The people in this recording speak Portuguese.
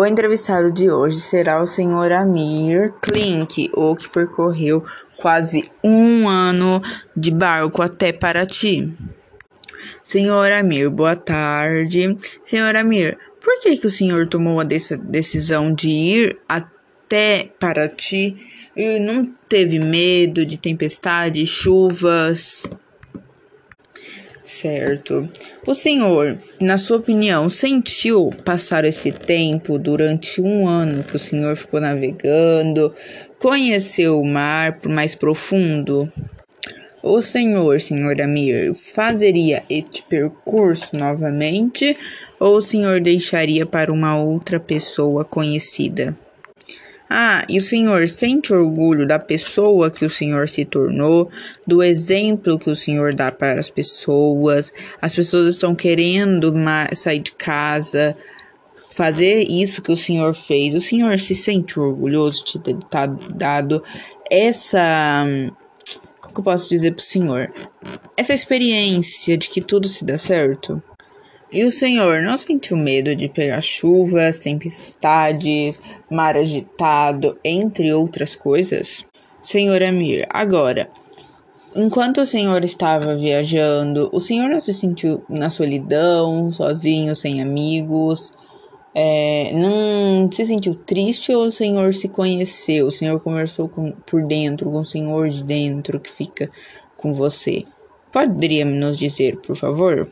O entrevistado de hoje será o Sr. Amir Klink, o que percorreu quase um ano de barco até Paraty. Senhor Amir, boa tarde. Senhor Amir, por que, que o senhor tomou a decisão de ir até Paraty e não teve medo de tempestade, chuvas? Certo. O senhor, na sua opinião, sentiu passar esse tempo durante um ano que o senhor ficou navegando, conheceu o mar mais profundo? O senhor, senhor Amir, fazeria este percurso novamente ou o senhor deixaria para uma outra pessoa conhecida? Ah, e o senhor sente orgulho da pessoa que o senhor se tornou, do exemplo que o senhor dá para as pessoas. As pessoas estão querendo sair de casa, fazer isso que o senhor fez. O senhor se sente orgulhoso de ter dado essa. Como que eu posso dizer para o senhor? Essa experiência de que tudo se dá certo? E o Senhor não sentiu medo de pegar chuvas, tempestades, mar agitado, entre outras coisas? Senhor Amir, agora, enquanto o Senhor estava viajando, o Senhor não se sentiu na solidão, sozinho, sem amigos? É, não se sentiu triste ou o Senhor se conheceu? O Senhor conversou com, por dentro, com o Senhor de dentro que fica com você? Poderia nos dizer, por favor?